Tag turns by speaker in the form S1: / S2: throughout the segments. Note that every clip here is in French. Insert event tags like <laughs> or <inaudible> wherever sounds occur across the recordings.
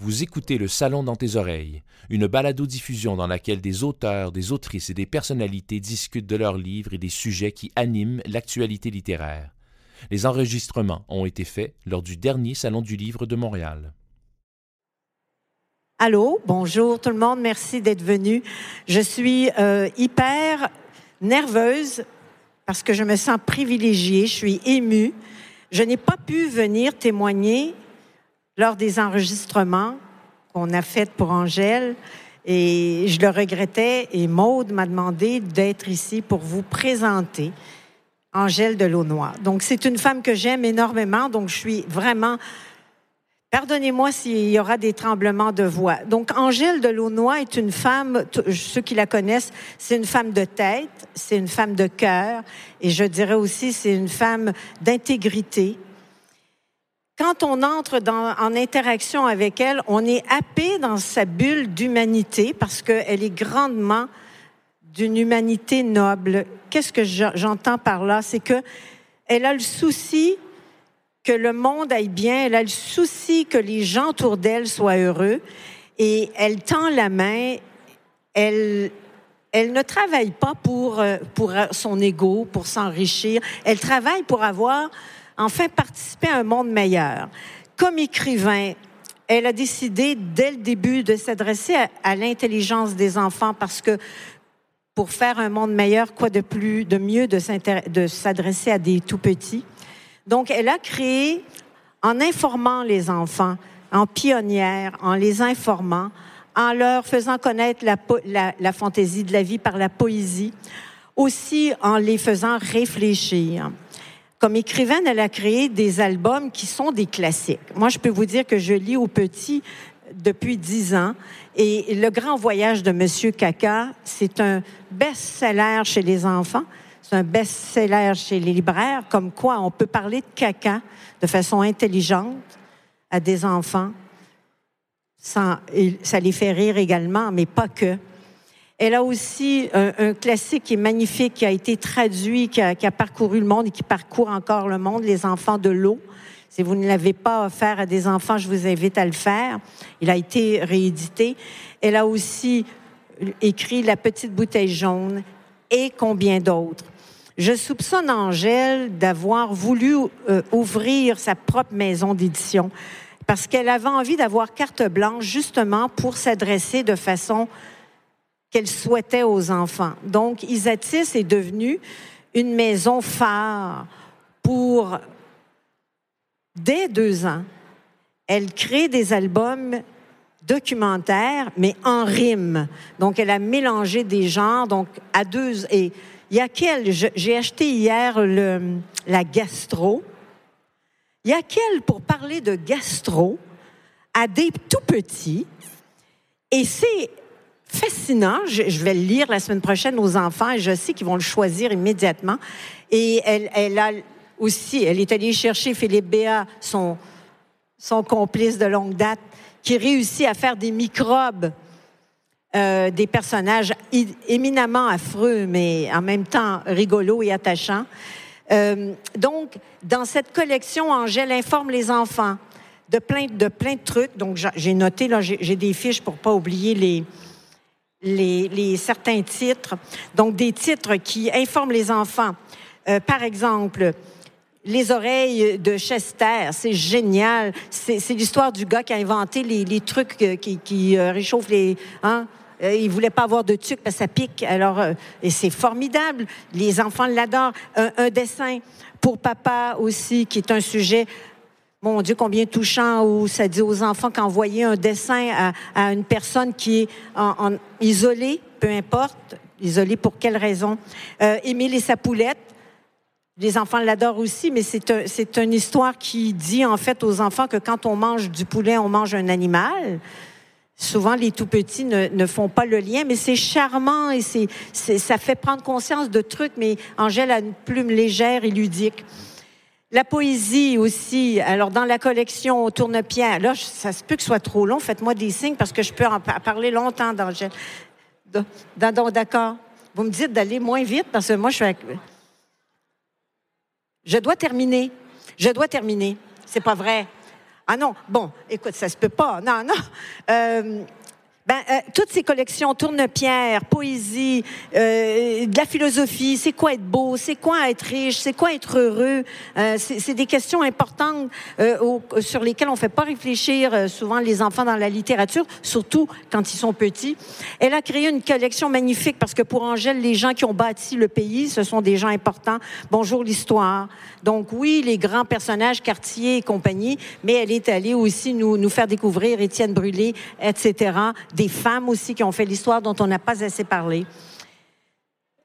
S1: Vous écoutez Le Salon dans tes oreilles, une balado-diffusion dans laquelle des auteurs, des autrices et des personnalités discutent de leurs livres et des sujets qui animent l'actualité littéraire. Les enregistrements ont été faits lors du dernier Salon du Livre de Montréal.
S2: Allô, bonjour tout le monde, merci d'être venu. Je suis euh, hyper nerveuse parce que je me sens privilégiée, je suis émue. Je n'ai pas pu venir témoigner lors des enregistrements qu'on a faits pour Angèle. Et je le regrettais et Maude m'a demandé d'être ici pour vous présenter Angèle de Launois. Donc, c'est une femme que j'aime énormément, donc je suis vraiment... Pardonnez-moi s'il y aura des tremblements de voix. Donc, Angèle de Launois est une femme, ceux qui la connaissent, c'est une femme de tête, c'est une femme de cœur, et je dirais aussi, c'est une femme d'intégrité, quand on entre en interaction avec elle, on est happé dans sa bulle d'humanité parce qu'elle est grandement d'une humanité noble. Qu'est-ce que j'entends par là? C'est que elle a le souci que le monde aille bien, elle a le souci que les gens autour d'elle soient heureux et elle tend la main, elle, elle ne travaille pas pour, euh, pour son ego, pour s'enrichir, elle travaille pour avoir enfin participer à un monde meilleur. Comme écrivain, elle a décidé dès le début de s'adresser à, l'intelligence des enfants parce que pour faire un monde meilleur, quoi de plus, de mieux de s'adresser à des tout petits. Donc, elle a créé, en informant les enfants, en pionnière, en les informant, en leur faisant connaître la fantaisie de la vie par la poésie, aussi en les faisant réfléchir. Comme écrivaine, elle a créé des albums qui sont des classiques. Moi, je peux vous dire que je lis au petit depuis dix ans. Et Le Grand Voyage de Monsieur Caca, c'est un best-seller chez les enfants. C'est un best-seller chez les libraires, comme quoi on peut parler de caca de façon intelligente à des enfants. Ça les fait rire également, mais pas que. Elle a aussi un, classique qui est magnifique, qui a été traduit, qui a, parcouru le monde et qui parcourt encore le monde, Les enfants de l'eau. Si vous ne l'avez pas offert à des enfants, je vous invite à le faire. Il a été réédité. Elle a aussi écrit La petite bouteille jaune et combien d'autres. Je soupçonne Angèle d'avoir voulu euh, ouvrir sa propre maison d'édition parce qu'elle avait envie d'avoir carte blanche justement pour s'adresser de façon qu'elle souhaitait aux enfants. Donc, Isatis est devenue une maison phare pour, dès deux ans, elle crée des albums documentaires, mais en rime. Donc, elle a mélangé des genres, donc à deux. Et il quel J'ai acheté hier le, la gastro. Il quel pour parler de gastro à des tout petits. Et c'est fascinant. Je, vais le lire la semaine prochaine aux enfants et je sais qu'ils vont le choisir immédiatement. Et elle, elle a aussi, elle est allée chercher Philippe Béat, son, son complice de longue date, qui réussit à faire des microbes, euh, des personnages éminemment affreux, mais en même temps rigolos et attachants. Euh, donc, dans cette collection, Angèle informe les enfants de plein de, plein trucs. Donc, j'ai noté, là, j'ai des fiches pour pas oublier les, les, certains titres, donc des titres qui informent les enfants. Euh, par exemple, les oreilles de Chester, c'est génial. C'est l'histoire du gars qui a inventé les, trucs qui, euh, réchauffent les... Hein? Euh, il voulait pas avoir de tuque parce que ça pique. Alors, et c'est formidable. Les enfants l'adorent. un, dessin pour papa aussi, qui est un sujet mon Dieu, combien touchant où ça dit aux enfants qu'envoyer un dessin à, une personne qui est en, isolée, peu importe, isolée pour quelle raison? Euh, et sa poulette, les enfants l'adorent aussi, mais c'est une histoire qui dit en fait aux enfants que quand on mange du poulet, on mange un animal. Souvent, les tout petits ne, ne font pas le lien, mais c'est charmant et c'est, ça fait prendre conscience de trucs. Mais Angèle a une plume légère et ludique. La poésie aussi. Alors, dans la collection Tourne-Pierre, là, ça se peut que ce soit trop long. Faites-moi des signes parce que je peux en parler longtemps. D'accord. Vous me dites d'aller moins vite parce que moi, je suis. Je dois terminer. Je dois terminer. C'est pas vrai. Ah non, bon, écoute, ça se peut pas. Non, non. Euh, ben, euh, toutes ces collections, tourne-pierre, poésie, euh, de la philosophie, c'est quoi être beau, c'est quoi être riche, c'est quoi être heureux, euh, c'est des questions importantes euh, sur lesquelles on fait pas réfléchir euh, souvent les enfants dans la littérature, surtout quand ils sont petits. Elle a créé une collection magnifique parce que pour Angèle, les gens qui ont bâti le pays, ce sont des gens importants. Bonjour l'histoire. Donc oui, les grands personnages, Cartier et compagnie, mais elle est allée aussi nous, nous faire découvrir Étienne Brûlé, etc des femmes aussi qui ont fait l'histoire dont on n'a pas assez parlé.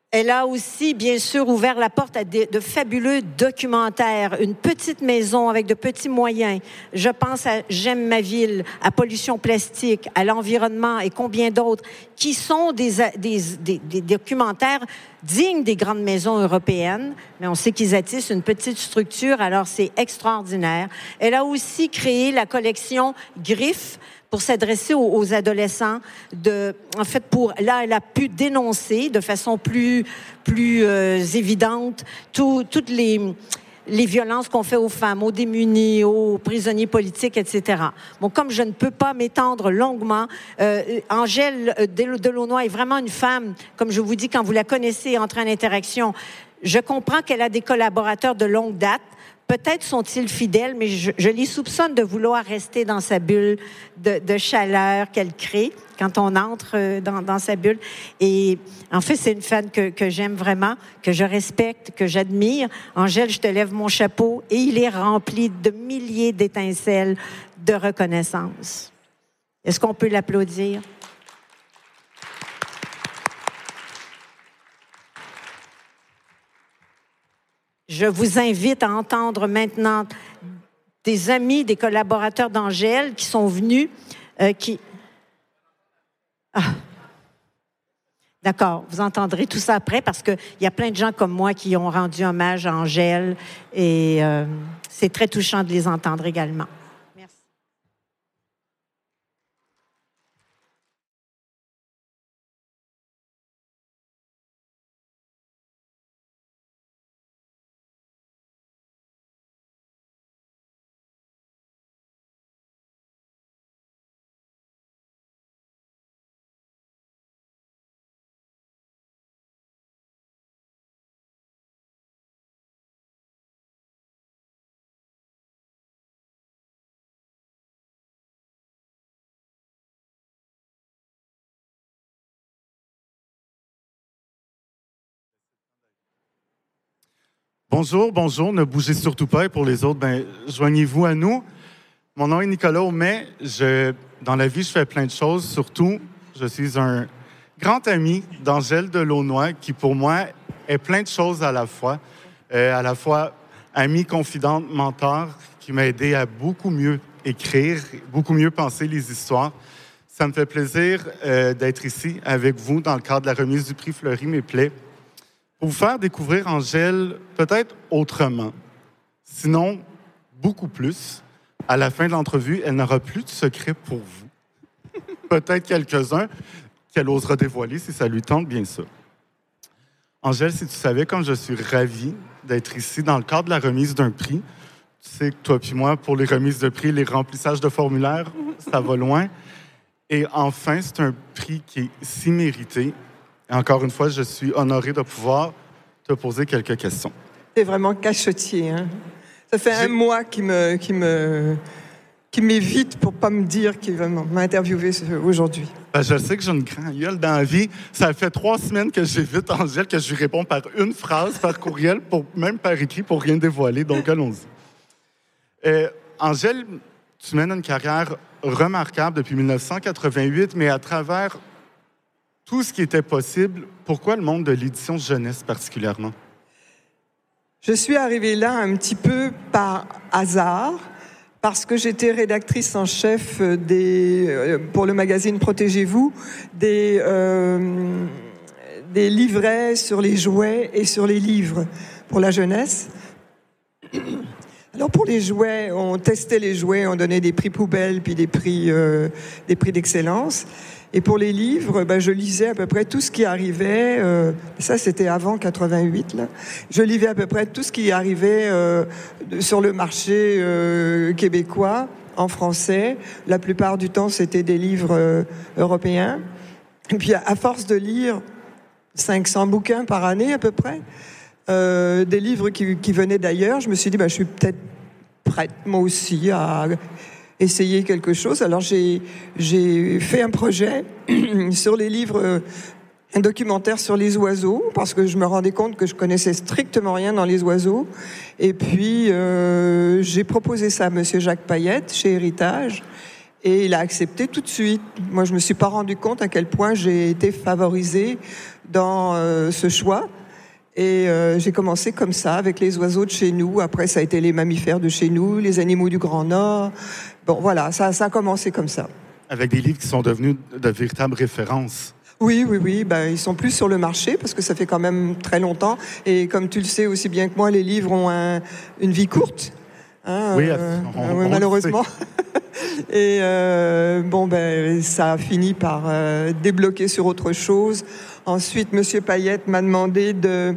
S2: Elle a aussi, bien sûr, ouvert la porte à de, fabuleux documentaires, une petite maison avec de petits moyens. Je pense à J'aime ma ville, à Pollution plastique, à l'environnement et combien d'autres, qui sont des, documentaires dignes des grandes maisons européennes, mais on sait qu'ils attissent une petite structure, alors c'est extraordinaire. Elle a aussi créé la collection Griffes, pour s'adresser aux, adolescents. De, en fait, pour là, elle a pu dénoncer de façon plus plus euh, évidente toutes les les violences qu'on fait aux femmes, aux démunis, aux prisonniers politiques, etc. Bon, comme je ne peux pas m'étendre longuement, euh, Angèle euh, Delaunoy est vraiment une femme, comme je vous dis, quand vous la connaissez, entrer en interaction, je comprends qu'elle a des collaborateurs de longue date, Peut-être sont-ils fidèles, mais je, les soupçonne de vouloir rester dans sa bulle de, chaleur qu'elle crée quand on entre euh, dans, sa bulle. Et en fait, c'est une femme que, que j'aime vraiment, que je respecte, que j'admire. Angèle, je te lève mon chapeau et il est rempli de milliers d'étincelles de reconnaissance. Est-ce qu'on peut l'applaudir? Je vous invite à entendre maintenant des amis, des collaborateurs d'Angèle qui sont venus, euh, qui... Ah. D'accord, vous entendrez tout ça après parce qu'il y a plein de gens comme moi qui ont rendu hommage à Angèle et euh, c'est très touchant de les entendre également.
S3: Bonjour, bonjour, ne bougez surtout pas. Et pour les autres, ben, joignez-vous à nous. Mon nom est Nicolas mais je, dans la vie, je fais plein de choses. Surtout, je suis un grand ami d'Angèle Delaunoy, qui pour moi est plein de choses à la fois. Euh, à la fois ami, confidente, mentor, qui m'a aidé à beaucoup mieux écrire, beaucoup mieux penser les histoires. Ça me fait plaisir euh, d'être ici avec vous dans le cadre de la remise du prix Fleury Mes Plaies pour vous faire découvrir Angèle peut-être autrement. Sinon, beaucoup plus. À la fin de l'entrevue, elle n'aura plus de secret pour vous. <laughs> peut-être quelques-uns qu'elle osera dévoiler si ça lui tente bien ça. Angèle, si tu savais comme je suis ravi d'être ici dans le cadre de la remise d'un prix, tu sais que toi puis moi, pour les remises de prix, les remplissages de formulaires, ça va loin. Et enfin, c'est un prix qui est si mérité encore une fois, je suis honoré de pouvoir te poser quelques questions.
S4: C'est vraiment cachotier. Hein? Ça fait un mois qu'il me, qui me, qui m'évite pour pas me dire qu'il va m'interviewer aujourd'hui.
S3: Ben, je sais que j'ai une grande gueule dans la vie. Ça fait trois semaines que j'évite Angèle, que je lui réponds par une phrase, par courriel, pour, même par écrit, pour rien dévoiler. Donc, allons-y. Euh, Angèle, tu mènes une carrière remarquable depuis 1988, mais à travers tout ce qui était possible, pourquoi le monde de l'édition jeunesse particulièrement?
S4: Je suis arrivée là un petit peu par hasard, parce que j'étais rédactrice en chef des, euh, pour le magazine Protégez-vous des, euh, des livrets sur les jouets et sur les livres pour la jeunesse. Alors pour les jouets, on testait les jouets, on donnait des prix poubelles puis des prix, euh, des prix d'excellence. Et pour les livres, ben, je lisais à peu près tout ce qui arrivait. Euh, ça, c'était avant 88. Là. Je lisais à peu près tout ce qui arrivait euh, sur le marché euh, québécois en français. La plupart du temps, c'était des livres européens. Et puis, à force de lire 500 bouquins par année à peu près, des livres qui, qui venaient d'ailleurs, je me suis dit, bah, je suis peut-être prête, moi aussi, à essayer quelque chose. Alors, j'ai fait un projet <clears throat> sur les livres un documentaire sur les oiseaux parce que je me rendais compte que je connaissais strictement rien dans les oiseaux. Et puis euh, j'ai proposé ça à Monsieur Jacques Payette chez Héritage et il a accepté tout de suite. Moi, je me suis pas rendu compte à quel point j'ai été favorisée dans euh, ce choix. Et euh, j'ai commencé comme ça avec les oiseaux de chez nous. Après, ça a été les mammifères de chez nous, les animaux du Grand Nord. Bon, voilà, ça, ça a commencé comme ça.
S3: Avec des livres qui sont devenus de véritables références.
S4: Oui, oui, oui. Ben, ils sont plus sur le marché parce que ça fait quand même très longtemps. Et comme tu le sais aussi bien que moi, les livres ont une vie courte.
S3: Hein, oui,
S4: euh, malheureusement. <laughs> et euh, bon, ben, ça a fini par euh, débloquer sur autre chose. Ensuite, Monsieur Payette m'a demandé de,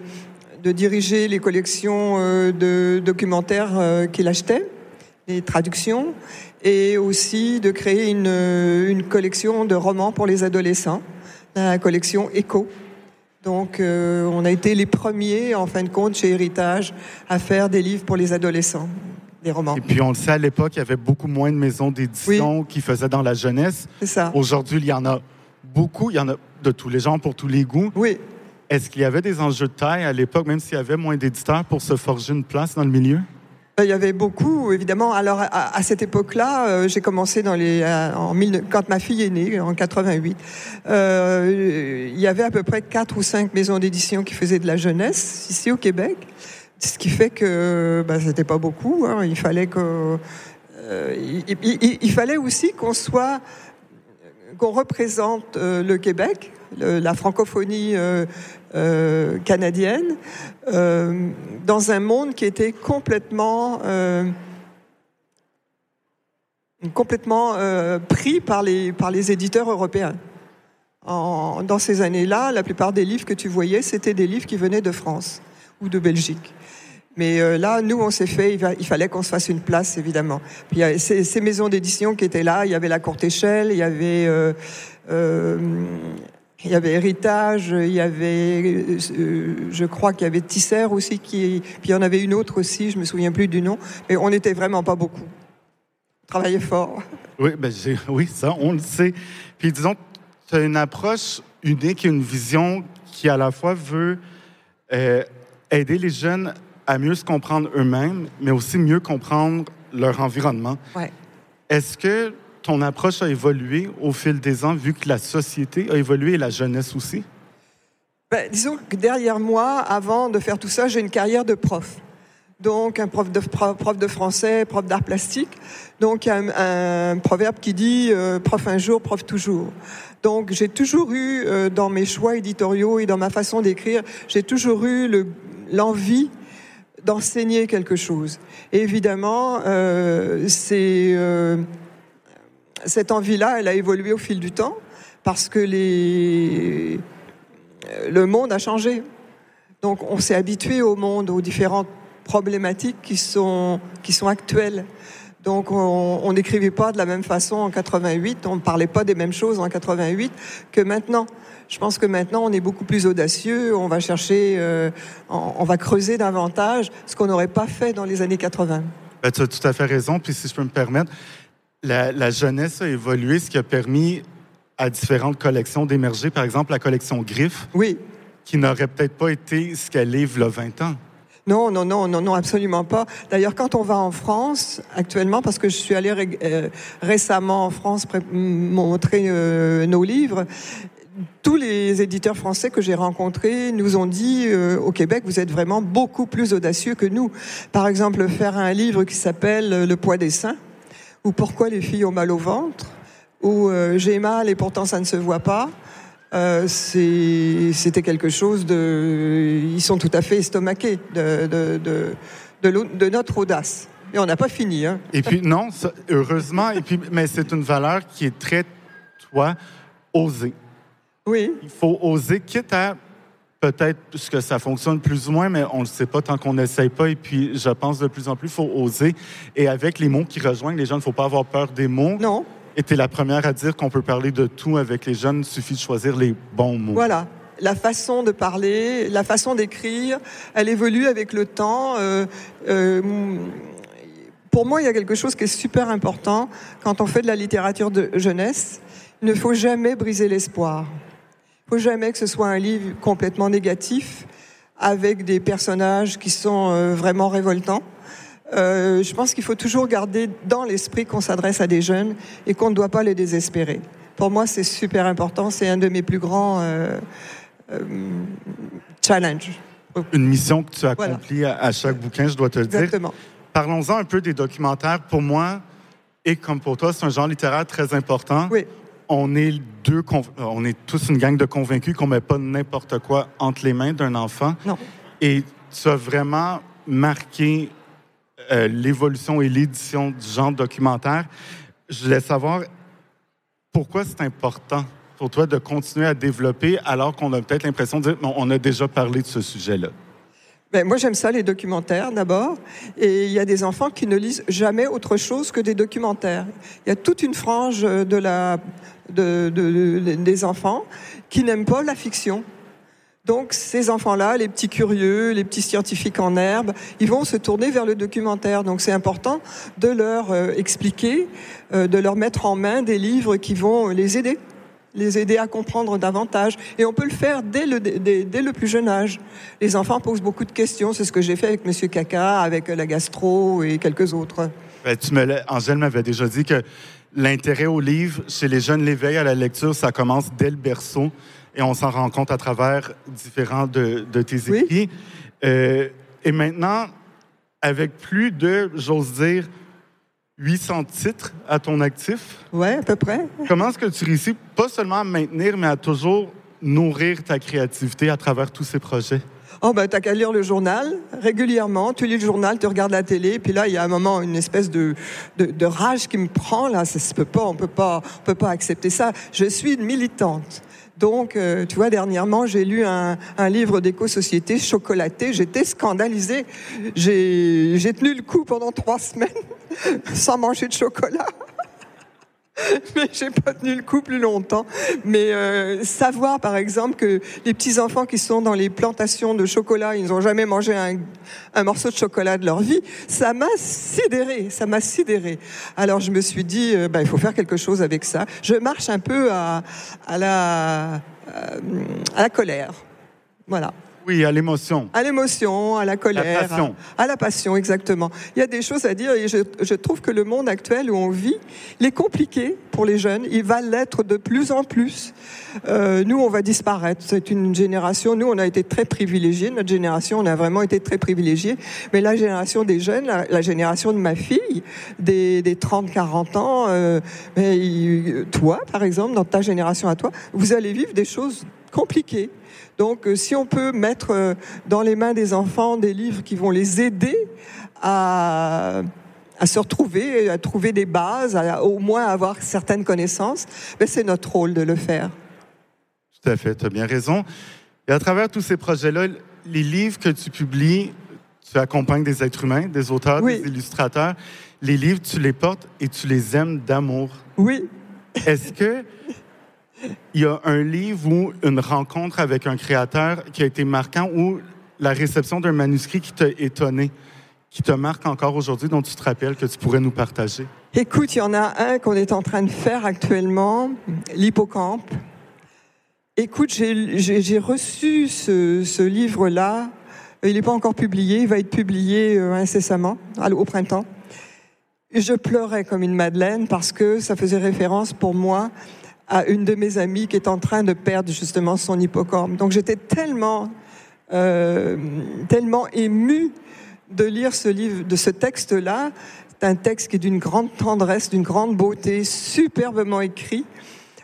S4: de, diriger les collections de documentaires qu'il achetait, les traductions, et aussi de créer une, une collection de romans pour les adolescents la collection Echo. Donc, euh, on a été les premiers, en fin de compte, chez Héritage, à faire des livres pour les adolescents, des romans.
S3: Et puis, on le sait, à l'époque, il y avait beaucoup moins de maisons d'édition qui faisaient dans la jeunesse.
S4: C'est ça.
S3: Aujourd'hui, il y en a beaucoup. Il y en a de tous les genres, pour tous les goûts.
S4: Oui.
S3: Est-ce qu'il y avait des enjeux de taille à l'époque, même s'il y avait moins d'éditeurs, pour se forger une place dans le milieu?
S4: Ben, il y avait beaucoup, évidemment. Alors, à, cette époque-là, euh, j'ai commencé dans les, euh, en quand ma fille est née, en 88. Euh, il y avait à peu près quatre ou cinq maisons d'édition qui faisaient de la jeunesse ici au Québec, ce qui fait que ben, c'était pas beaucoup. Hein. Il fallait que, euh, il, il, fallait aussi qu'on soit, qu'on représente le Québec, la francophonie euh, canadienne, euh, dans un monde qui était complètement euh, pris par les, éditeurs européens. En, dans ces années-là, la plupart des livres que tu voyais, c'était des livres qui venaient de France ou de Belgique. Mais là, nous, on s'est fait, il, fallait qu'on se fasse une place, évidemment. Puis il y a ces, maisons d'édition qui étaient là, il y avait la Courte Échelle, il y avait euh, il y avait Héritage, il y avait, euh, je crois qu'il y avait Tisser aussi, puis il y en avait une autre aussi, je me souviens plus du nom, mais on n'était vraiment pas beaucoup. On travaillait fort.
S3: Oui, ben oui, ça, on le sait. Puis disons, tu as une approche unique une vision qui à la fois veut euh, aider les jeunes à mieux se comprendre eux-mêmes, mais aussi mieux comprendre leur environnement.
S4: Ouais.
S3: Est-ce que ton approche a évolué au fil des ans, vu que la société a évolué et la jeunesse aussi?
S4: Ben, disons que derrière moi, avant de faire tout ça, j'ai une carrière de prof. Donc, un prof de, prof de français, prof d'art plastique. Donc, un, un proverbe qui dit euh, prof un jour, prof toujours. Donc, j'ai toujours eu, euh, dans mes choix éditoriaux et dans ma façon d'écrire, j'ai toujours eu l'envie d'enseigner quelque chose. Évidemment, euh, euh, cette envie-là, elle a évolué au fil du temps parce que les... le monde a changé. Donc on s'est habitué au monde, aux différentes problématiques qui sont actuelles. Donc on n'écrivait pas de la même façon en 88, on ne parlait pas des mêmes choses en 88 que maintenant. Je pense que maintenant on est beaucoup plus audacieux, on va chercher, euh, on, va creuser davantage ce qu'on n'aurait pas fait dans les années 80.
S3: Ben, tu as tout à fait raison. Puis si je peux me permettre, la, jeunesse a évolué, ce qui a permis à différentes collections d'émerger. Par exemple, la collection Griffe.
S4: Oui.
S3: Qui n'aurait peut-être pas été ce qu'elle est il y a 20 ans.
S4: Non, non, non, non, non, absolument pas. D'ailleurs, quand on va en France actuellement, parce que je suis allée euh, récemment en France montrer euh, nos livres, tous les éditeurs français que j'ai rencontrés nous ont dit euh, au Québec, vous êtes vraiment beaucoup plus audacieux que nous. Par exemple, faire un livre qui s'appelle Le poids des seins ou Pourquoi les filles ont mal au ventre, ou J'ai mal et pourtant ça ne se voit pas. Euh, c'était quelque chose de. Ils sont tout à fait estomaqués de, de, de, de notre audace. Et on n'a pas fini. Hein.
S3: Et puis, non, heureusement, et puis, mais c'est une valeur qui est très, toi, oser.
S4: Oui.
S3: Il faut oser, quitte à peut-être que ça fonctionne plus ou moins, mais on ne le sait pas tant qu'on n'essaye pas. Et puis, je pense de plus en plus, il faut oser. Et avec les mots qui rejoignent les jeunes, il ne faut pas avoir peur des mots.
S4: Non.
S3: Et tu es la première à dire qu'on peut parler de tout avec les jeunes, il suffit de choisir les bons mots.
S4: Voilà. La façon de parler, la façon d'écrire, elle évolue avec le temps. Euh, euh, pour moi, il y a quelque chose qui est super important quand on fait de la littérature de jeunesse. Il ne faut jamais briser l'espoir. Il ne faut jamais que ce soit un livre complètement négatif, avec des personnages qui sont euh, vraiment révoltants. Euh, je pense qu'il faut toujours garder dans l'esprit qu'on s'adresse à des jeunes et qu'on ne doit pas les désespérer. Pour moi, c'est super important. C'est un de mes plus grands euh, euh, challenges.
S3: Une mission que tu accomplis à, à, chaque bouquin, je dois te le dire.
S4: Exactement.
S3: Parlons-en un peu des documentaires. Pour moi, et comme pour toi, c'est un genre littéraire très important.
S4: Oui.
S3: On est, deux, on est tous une gang de convaincus qu'on ne met pas n'importe quoi entre les mains d'un enfant.
S4: Non.
S3: Et tu as vraiment marqué euh, l'évolution et l'édition du genre documentaire. Je voulais savoir pourquoi c'est important pour toi de continuer à développer alors qu'on a peut-être l'impression de dire on a déjà parlé de ce sujet-là.
S4: Ben, moi, j'aime ça, les documentaires, d'abord. Et il y a des enfants qui ne lisent jamais autre chose que des documentaires. Il y a toute une frange de la, de, de, de, des enfants qui n'aiment pas la fiction. Donc ces enfants-là, les petits curieux, les petits scientifiques en herbe, ils vont se tourner vers le documentaire. Donc c'est important de leur euh, expliquer, euh, de leur mettre en main des livres qui vont les aider les aider à comprendre davantage. Et on peut le faire dès le, dès, dès le plus jeune âge. Les enfants posent beaucoup de questions. C'est ce que j'ai fait avec Monsieur Caca, avec la gastro et quelques autres.
S3: Ben, tu me Angèle m'avait déjà dit que l'intérêt au livre chez les jeunes, l'éveil à la lecture, ça commence dès le berceau et on s'en rend compte à travers différents de, de tes écrits.
S4: Oui.
S3: Euh, et maintenant, avec plus de, j'ose dire, 800 titres à ton actif.
S4: Oui, à peu près.
S3: Comment est-ce que tu réussis pas seulement à maintenir, mais à toujours nourrir ta créativité à travers tous ces projets?
S4: Oh ben t'as qu'à lire le journal régulièrement. Tu lis le journal, tu regardes la télé, puis là il y a un moment une espèce de, de, de rage qui me prend là. Ça se peut pas, on peut pas, on peut pas accepter ça. Je suis une militante. Donc, euh, tu vois, dernièrement, j'ai lu un, livre d'éco-société chocolaté. J'étais scandalisée. J'ai tenu le coup pendant trois <laughs> semaines sans manger de chocolat. <laughs> mais j'ai pas tenu le coup plus longtemps. Mais euh, savoir, par exemple, que les petits enfants qui sont dans les plantations de chocolat, ils n'ont jamais mangé un, morceau de chocolat de leur vie, ça m'a sidéré, ça m'a sidéré. Alors je me suis dit, euh, bah, il faut faire quelque chose avec ça. Je marche un peu à, à la euh, à la colère, voilà.
S3: Oui, à l'émotion.
S4: À l'émotion, à la colère.
S3: La passion.
S4: À, à, la passion, exactement. Il y a des choses à dire et je, je, trouve que le monde actuel où on vit, il est compliqué pour les jeunes. Il va l'être de plus en plus. Euh, nous, on va disparaître. C'est une génération, nous, on a été très privilégiés. Notre génération, on a vraiment été très privilégiés. Mais la génération des jeunes, la, la génération de ma fille, des, des 30-40 ans, euh, mais, toi, par exemple, dans ta génération à toi, vous allez vivre des choses compliquées. Donc, euh, si on peut mettre euh, dans les mains des enfants des livres qui vont les aider à, à se retrouver, à trouver des bases, à, au moins avoir certaines connaissances, ben c'est notre rôle de le faire.
S3: Tout à fait, tu as bien raison. Et à travers tous ces projets-là, les livres que tu publies, tu accompagnes des êtres humains, des auteurs,
S4: oui.
S3: des illustrateurs. Les livres, tu les portes et tu les aimes d'amour.
S4: Oui.
S3: Est-ce que il y a un livre ou une rencontre avec un créateur qui a été marquant ou la réception d'un manuscrit qui t'a étonné, qui te marque encore aujourd'hui, dont tu te rappelles que tu pourrais nous partager?
S4: Écoute, il y en a un qu'on est en train de faire actuellement, l'hippocampe. Écoute, j'ai reçu ce, ce livre-là. Il n'est pas encore publié, il va être publié euh, incessamment, au printemps. Je pleurais comme une madeleine parce que ça faisait référence pour moi à une de mes amies qui est en train de perdre justement son hippocampe. Donc j'étais tellement, euh, tellement émue de lire ce livre, de ce texte-là. C'est un texte qui est d'une grande tendresse, d'une grande beauté, superbement écrit.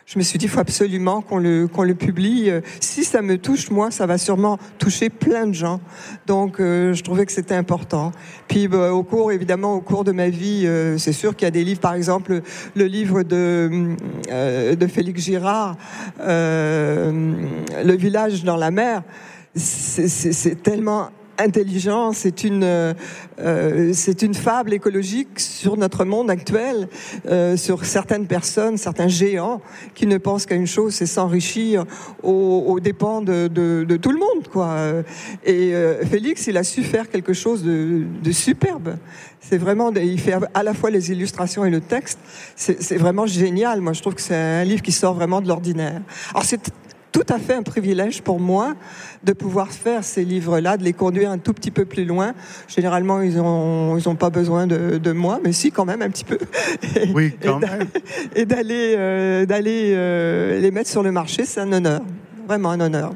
S4: Je me suis dit, il faut absolument qu'on le, qu'on le publie. Si ça me touche, moi, ça va sûrement toucher plein de gens. Donc, euh, je trouvais que c'était important. Puis, bah, au cours, évidemment, au cours de ma vie, euh, c'est sûr qu'il y a des livres, par exemple, le livre de, euh, de Félix Girard, Le village dans la mer c'est tellement intelligent, c'est une, euh, c'est une fable écologique sur notre monde actuel, euh, sur certaines personnes, certains géants qui ne pensent qu'à une chose, c'est s'enrichir aux, dépens de, de, tout le monde, quoi. Et euh, Félix, il a su faire quelque chose de, de superbe. C'est vraiment, il fait à la fois les illustrations et le texte. C'est vraiment génial. Moi, je trouve que c'est un livre qui sort vraiment de l'ordinaire. Alors, c'est tout à fait un privilège pour moi de pouvoir faire ces livres-là, de les conduire un tout petit peu plus loin. Généralement, ils n'ont ils ont pas besoin de, de, moi, mais si, quand même, un petit peu. <laughs>
S3: oui, quand même. <laughs>
S4: Et d'aller euh, d'aller euh, les mettre sur le marché, c'est un honneur. Vraiment un honneur.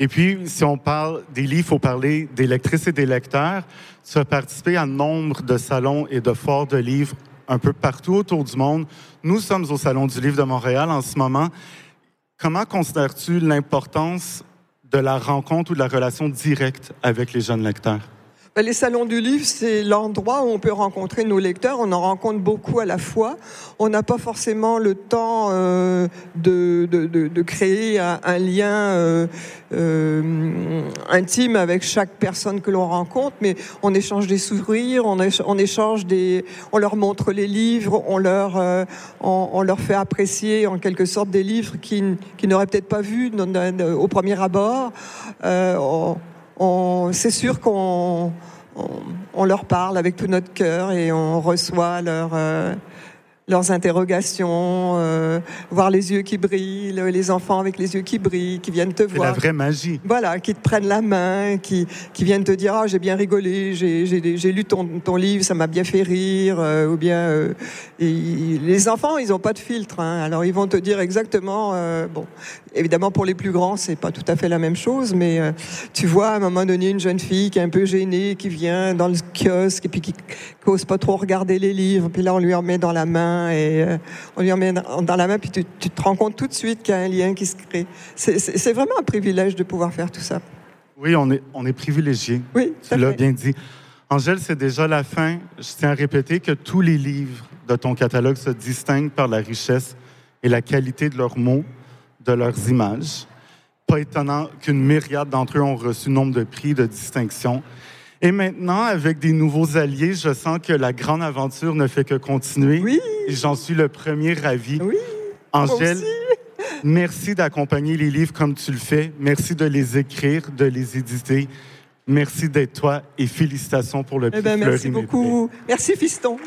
S3: Et puis, si on parle des livres, il faut parler des lectrices et des lecteurs. Tu as participé à nombre de salons et de foires de livres un peu partout autour du monde. Nous sommes au Salon du Livre de Montréal en ce moment. Comment considères-tu l'importance de la rencontre ou de la relation directe avec les jeunes lecteurs?
S4: Ben, les salons du livre, c'est l'endroit où on peut rencontrer nos lecteurs. On en rencontre beaucoup à la fois. On n'a pas forcément le temps euh, de, créer un, lien euh, euh, intime avec chaque personne que l'on rencontre, mais on échange des sourires, on, échange des, on leur montre les livres, on leur, on, on, leur fait apprécier en quelque sorte des livres qu'ils qui n'auraient peut-être pas vus au premier abord. C'est sûr qu'on on, leur parle avec tout notre cœur et on reçoit leur, euh, leurs interrogations, euh, voir les yeux qui brillent, les enfants avec les yeux qui brillent, qui viennent te voir.
S3: C'est la vraie magie.
S4: Voilà, qui te prennent la main, qui, qui viennent te dire ah j'ai bien rigolé, j'ai lu ton, ton livre, ça m'a bien fait rire, euh, ou bien euh, les enfants ils ont pas de filtre, hein, alors ils vont te dire exactement bon. Évidemment pour les plus grands c'est pas tout à fait la même chose, mais tu vois à un moment donné une jeune fille qui est un peu gênée, qui vient dans le kiosque et puis qui n'ose pas trop regarder les livres, puis là on lui remet dans la main et euh, on lui en met dans la main, puis tu, te rends compte tout de suite qu'il y a un lien qui se crée. C'est vraiment un privilège de pouvoir faire tout ça.
S3: Oui, on est, on est privilégié.
S4: Oui,
S3: tu l'as bien dit. Angèle, c'est déjà la fin. Je tiens à répéter que tous les livres de ton catalogue se distinguent par la richesse et la qualité de leurs mots, de leurs images. Pas étonnant qu'une myriade d'entre eux ont reçu nombre de prix, de distinctions. Et maintenant, avec des nouveaux alliés, je sens que la grande aventure ne fait que continuer.
S4: Oui.
S3: Et j'en suis le premier ravi.
S4: Oui.
S3: Angèle, merci d'accompagner les livres comme tu le fais. Merci de les écrire, de les éditer. Merci d'être toi et félicitations pour le
S4: eh
S3: ben,
S4: Merci beaucoup. Merci, fiston. <laughs>